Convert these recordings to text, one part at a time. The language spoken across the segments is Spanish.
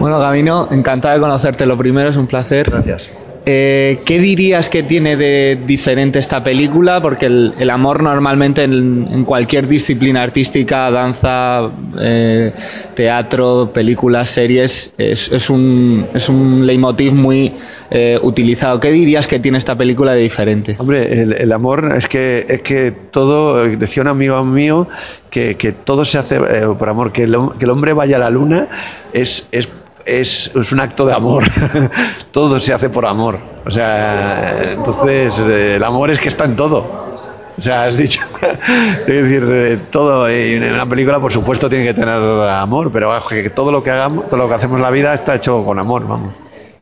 Bueno, Gabino, encantado de conocerte. Lo primero es un placer. Gracias. Eh, ¿Qué dirías que tiene de diferente esta película? Porque el, amor normalmente en, cualquier disciplina artística, danza, eh, teatro, películas, series, es, un, es un leitmotiv muy eh, utilizado. ¿Qué dirías que tiene esta película de diferente? Hombre, el, amor es que, es que todo, decía un amigo mío, que, todo se hace por amor, que el, que el hombre vaya a la luna es, es es, un acto de amor. todo se hace por amor. O sea, entonces el amor es que está en todo. O sea, has dicho, es decir, eh, todo en una película, por supuesto, tiene que tener amor, pero todo lo que hagamos, todo lo que hacemos en la vida está hecho con amor, vamos.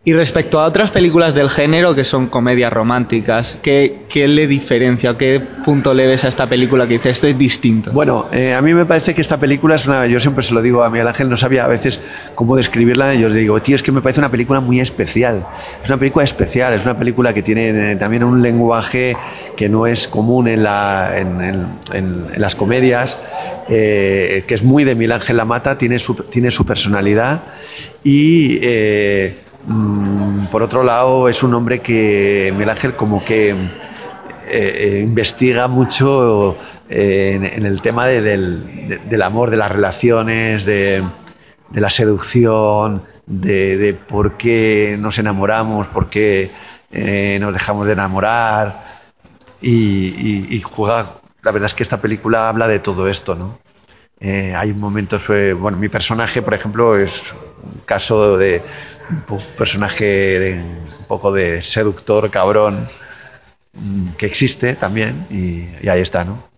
Y respecto a otras películas del género que son comedias románticas, ¿qué, le diferencia? ¿Qué punto le ves a esta película que dice esto es distinto? Bueno, eh, a mí me parece que esta película es una. Yo siempre se lo digo a Miguel Ángel, no sabía a veces cómo describirla. Yo os digo, tío, es que me parece una película muy especial. Es una película especial, es una película que tiene eh, también un lenguaje que no es común en, la, en, las comedias. Eh, que es muy de Miguel Ángel La Mata, tiene su, tiene su personalidad y Mm, por otro lado, es un hombre que Miguel Ángel como que eh, eh, investiga mucho eh, en, el tema del, amor, de las relaciones, de, la seducción, de, por qué nos enamoramos, por qué nos dejamos de enamorar. Y, y, juega, la verdad es que esta película habla de todo esto, ¿no? hay momentos, bueno, mi personaje, por ejemplo, es caso de un personaje un poco de seductor, cabrón, mm, que existe también y, ahí está, ¿no?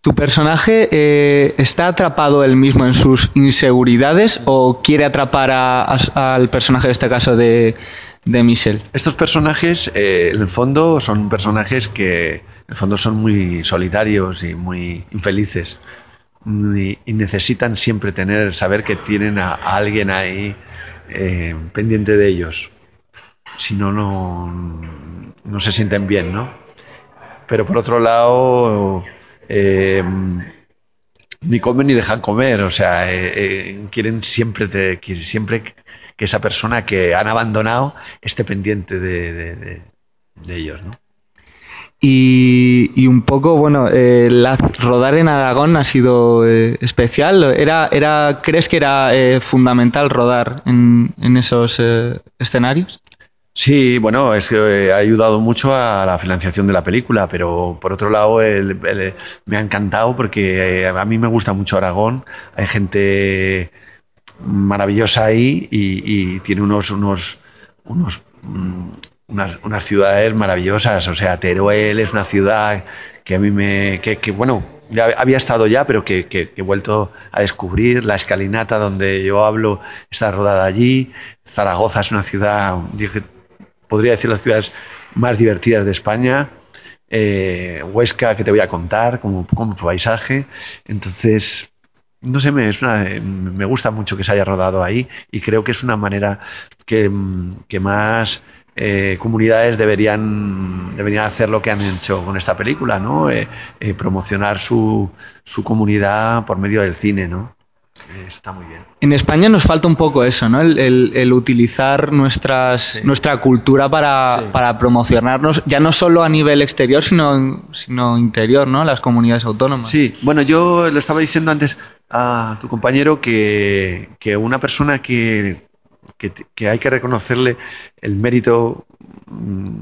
¿Tu personaje eh, está atrapado él mismo en sus inseguridades o quiere atrapar al personaje de este caso de, de Michelle? Estos personajes, eh, en el fondo, son personajes que en el fondo son muy solitarios y muy infelices y, necesitan siempre tener, saber que tienen a alguien ahí eh, pendiente de ellos. Si no, no, se sienten bien, ¿no? Pero por otro lado, eh, ni comen ni dejan comer, o sea, eh, quieren siempre, siempre que esa persona que han abandonado esté pendiente de ellos, ¿no? Y, un poco, bueno, eh, rodar en Aragón ha sido eh, especial. Era, era, ¿Crees que era eh, fundamental rodar en, esos escenarios? Sí, bueno, es que ha ayudado mucho a la financiación de la película, pero por otro lado me ha encantado porque a mí me gusta mucho Aragón. Hay gente maravillosa ahí y, y tiene unos, unos, unos mm, unas, ciudades maravillosas. O sea, Teruel es una ciudad que a mí me. que, bueno, ya había estado ya, pero que, he vuelto a descubrir. La escalinata donde yo hablo está rodada allí. Zaragoza es una ciudad, podría decir, las ciudades más divertidas de España. Eh, Huesca, que te voy a contar como, como paisaje. Entonces, no sé, me, es me gusta mucho que se haya rodado ahí y creo que es una manera que, que más eh, comunidades deberían, deberían hacer lo que han hecho con esta película, ¿no? Eh, eh, promocionar su, su, comunidad por medio del cine, ¿no? Está muy bien. En España nos falta un poco eso, ¿no? El, utilizar nuestras, nuestra cultura para, para, promocionarnos, ya no solo a nivel exterior, sino, sino interior, ¿no? Las comunidades autónomas. Sí, bueno, yo le estaba diciendo antes a tu compañero que, que una persona que que, hay que reconocerle el mérito mm,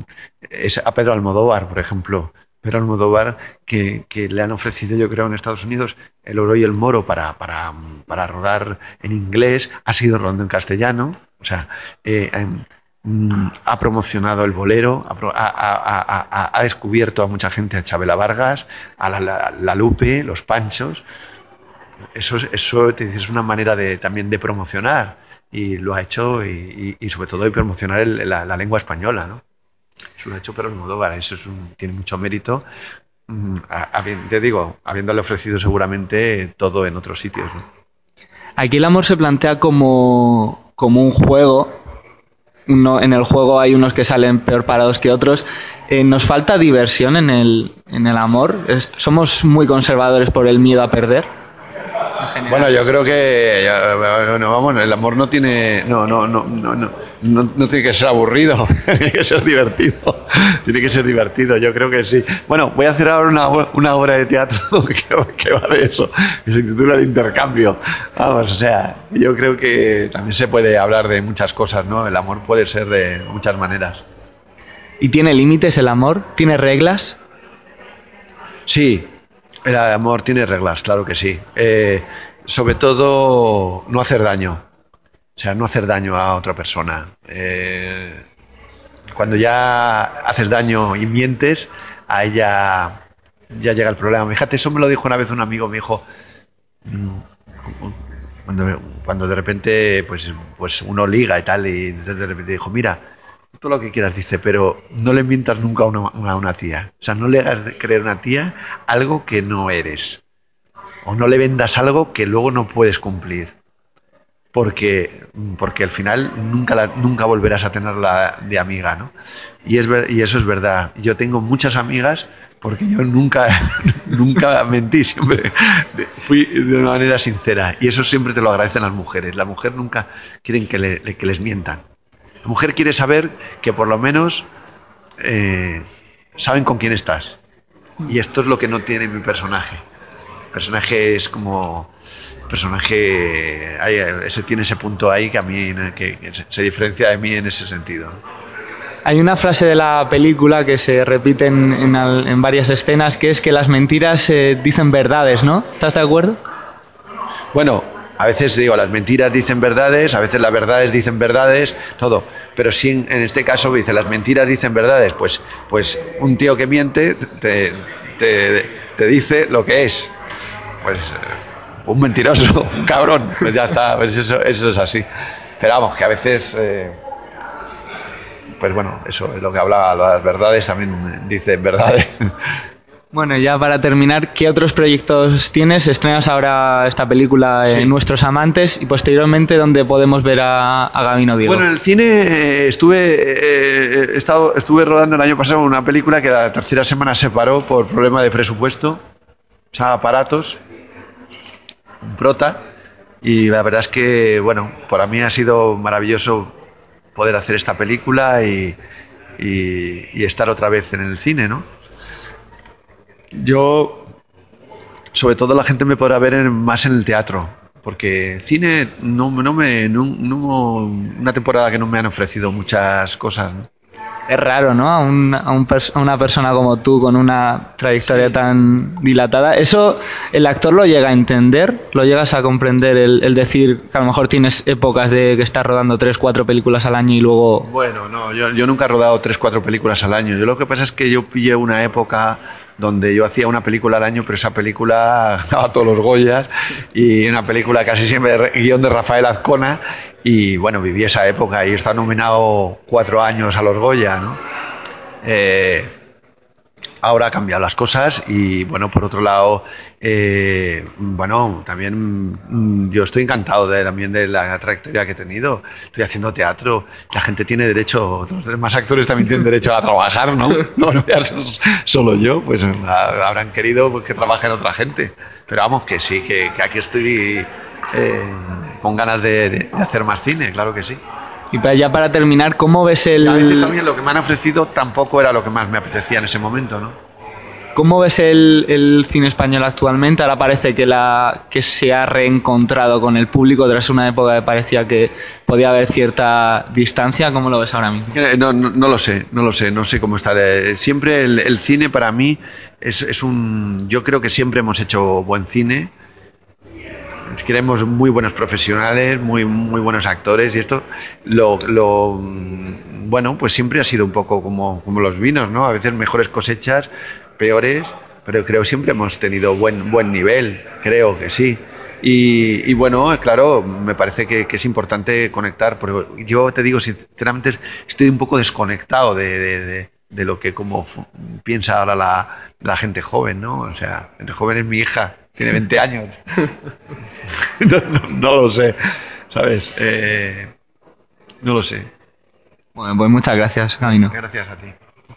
es a Pedro Almodóvar, por ejemplo. Pedro Almodóvar, que, le han ofrecido, yo creo, en Estados Unidos el oro y el moro para, para, para rodar en inglés, ha sido rodando en castellano, o sea, eh, em, mm, ha promocionado el bolero, ha, descubierto a mucha gente, a Chabela Vargas, a la, la Lupe, los Panchos, eso, eso es una manera de, también de promocionar y lo ha hecho y, sobre todo de promocionar la, lengua española, ¿no? Eso lo ha hecho Pedro Almodóvar, eso tiene mucho mérito, mm, te digo, habiéndole ofrecido seguramente todo en otros sitios, ¿no? Aquí el amor se plantea como, como un juego. en el juego hay unos que salen peor parados que otros. Eh, ¿Nos falta diversión en el, en el amor? ¿Somos muy conservadores por el miedo a perder? Bueno, yo creo que vamos, el amor no tiene no, no, no, no, no, no tiene que ser aburrido, tiene que ser divertido, tiene que ser divertido, yo creo que sí. Bueno, voy a hacer ahora una, una obra de teatro que, va de eso, que se titula El intercambio. Vamos, o sea, yo creo que también se puede hablar de muchas cosas, ¿no? El amor puede ser de muchas maneras. ¿Y tiene límites el amor? ¿Tiene reglas? Sí, el amor tiene reglas, claro que sí. Eh, sobre todo, no hacer daño. O sea, no hacer daño a otra persona. Eh, cuando ya haces daño y mientes, a ella ya llega el problema. Fíjate, eso me lo dijo una vez un amigo, me dijo, mm, cuando, cuando de repente pues, pues uno liga y tal, y de repente dijo, mira, todo lo que quieras, dice, pero no le mientas nunca a una, una, tía. O sea, no le hagas creer a una tía algo que no eres. O no le vendas algo que luego no puedes cumplir. Porque, porque al final nunca, la, nunca volverás a tenerla de amiga, ¿no? Y, es, y eso es verdad. Yo tengo muchas amigas porque yo nunca, nunca mentí, siempre fui de una manera sincera. Y eso siempre te lo agradecen las mujeres. Las mujeres nunca quieren que, que les mientan. La mujer quiere saber que por lo menos eh, saben con quién estás. Y esto es lo que no tiene mi personaje. El personaje es como personaje ese tiene ese punto ahí que a mí que, se diferencia de mí en ese sentido. Hay una frase de la película que se repite en, varias escenas que es que las mentiras eh, dicen verdades, ¿no? ¿Estás de acuerdo? Bueno, a veces digo, las mentiras dicen verdades, a veces las verdades dicen verdades, todo. Pero sí, en este caso dice, las mentiras dicen verdades. Pues, pues un tío que miente te, te, dice lo que es. Pues eh, un mentiroso, un cabrón. Pues ya está, pues eso, eso es así. Pero vamos, que a veces... Eh, pues bueno, eso es lo que hablaba, las verdades también dicen verdades. Bueno, ya para terminar, ¿qué otros proyectos tienes? Estrenas ahora esta película en Nuestros Amantes y posteriormente dónde podemos ver a, a Gabino Diego. Bueno, en el cine eh, estuve, eh, estado, estuve rodando el año pasado una película que la tercera semana se paró por problema de presupuesto, o sea, aparatos, un prota, y la verdad es que, bueno, para mí ha sido maravilloso poder hacer esta película y, y estar otra vez en el cine, ¿no? Yo, sobre todo la gente me podrá ver más en el teatro, porque cine no, no me, no, una temporada que no me han ofrecido muchas cosas. ¿no? Es raro, ¿no? A, una persona como tú con una trayectoria tan dilatada. ¿Eso el actor lo llega a entender? ¿Lo llegas a comprender el, decir que a lo mejor tienes épocas de que estás rodando tres, cuatro películas al año y luego... Bueno, no, yo, yo nunca he rodado tres, cuatro películas al año. Yo lo que pasa es que yo pillé una época donde yo hacía una película al año, pero esa película daba todos los Goyas y una película casi siempre guion de Rafael Azcona y bueno, viví esa época y está nominado cuatro años a los Goya, ¿no? Eh, ahora ha cambiado las cosas y bueno, por otro lado, eh, bueno, también mm, yo estoy encantado de, también de la trayectoria que he tenido. Estoy haciendo teatro, la gente tiene derecho, los demás actores también tienen derecho a trabajar, ¿no? No, no solo yo, pues habrán querido que trabajen otra gente. Pero vamos, que sí, que, aquí estoy eh, con ganas de, hacer más cine, claro que sí. Y para ya para terminar, ¿cómo ves el...? a veces también lo que me han ofrecido tampoco era lo que más me apetecía en ese momento, ¿no? ¿Cómo ves el, cine español actualmente? Ahora parece que, la, que se ha reencontrado con el público tras una época que parecía que podía haber cierta distancia. ¿Cómo lo ves ahora mismo? Eh, no, no, lo sé, no lo sé, no sé cómo está. Siempre el, el cine para mí es, es, un... Yo creo que siempre hemos hecho buen cine queremos muy buenos profesionales, muy, muy buenos actores y esto lo, lo, bueno, pues siempre ha sido un poco como, como los vinos, ¿no? A veces mejores cosechas, peores, pero creo siempre hemos tenido buen, buen nivel, creo que sí. Y, bueno, claro, me parece que, es importante conectar, pero yo te digo, sinceramente, estoy un poco desconectado de, lo que como piensa ahora la, gente joven, ¿no? O sea, la gente joven es mi hija, tiene 20 años. no, lo sé, ¿sabes? Eh, no lo sé. Bueno, pues muchas gracias, Camino. Gracias a ti.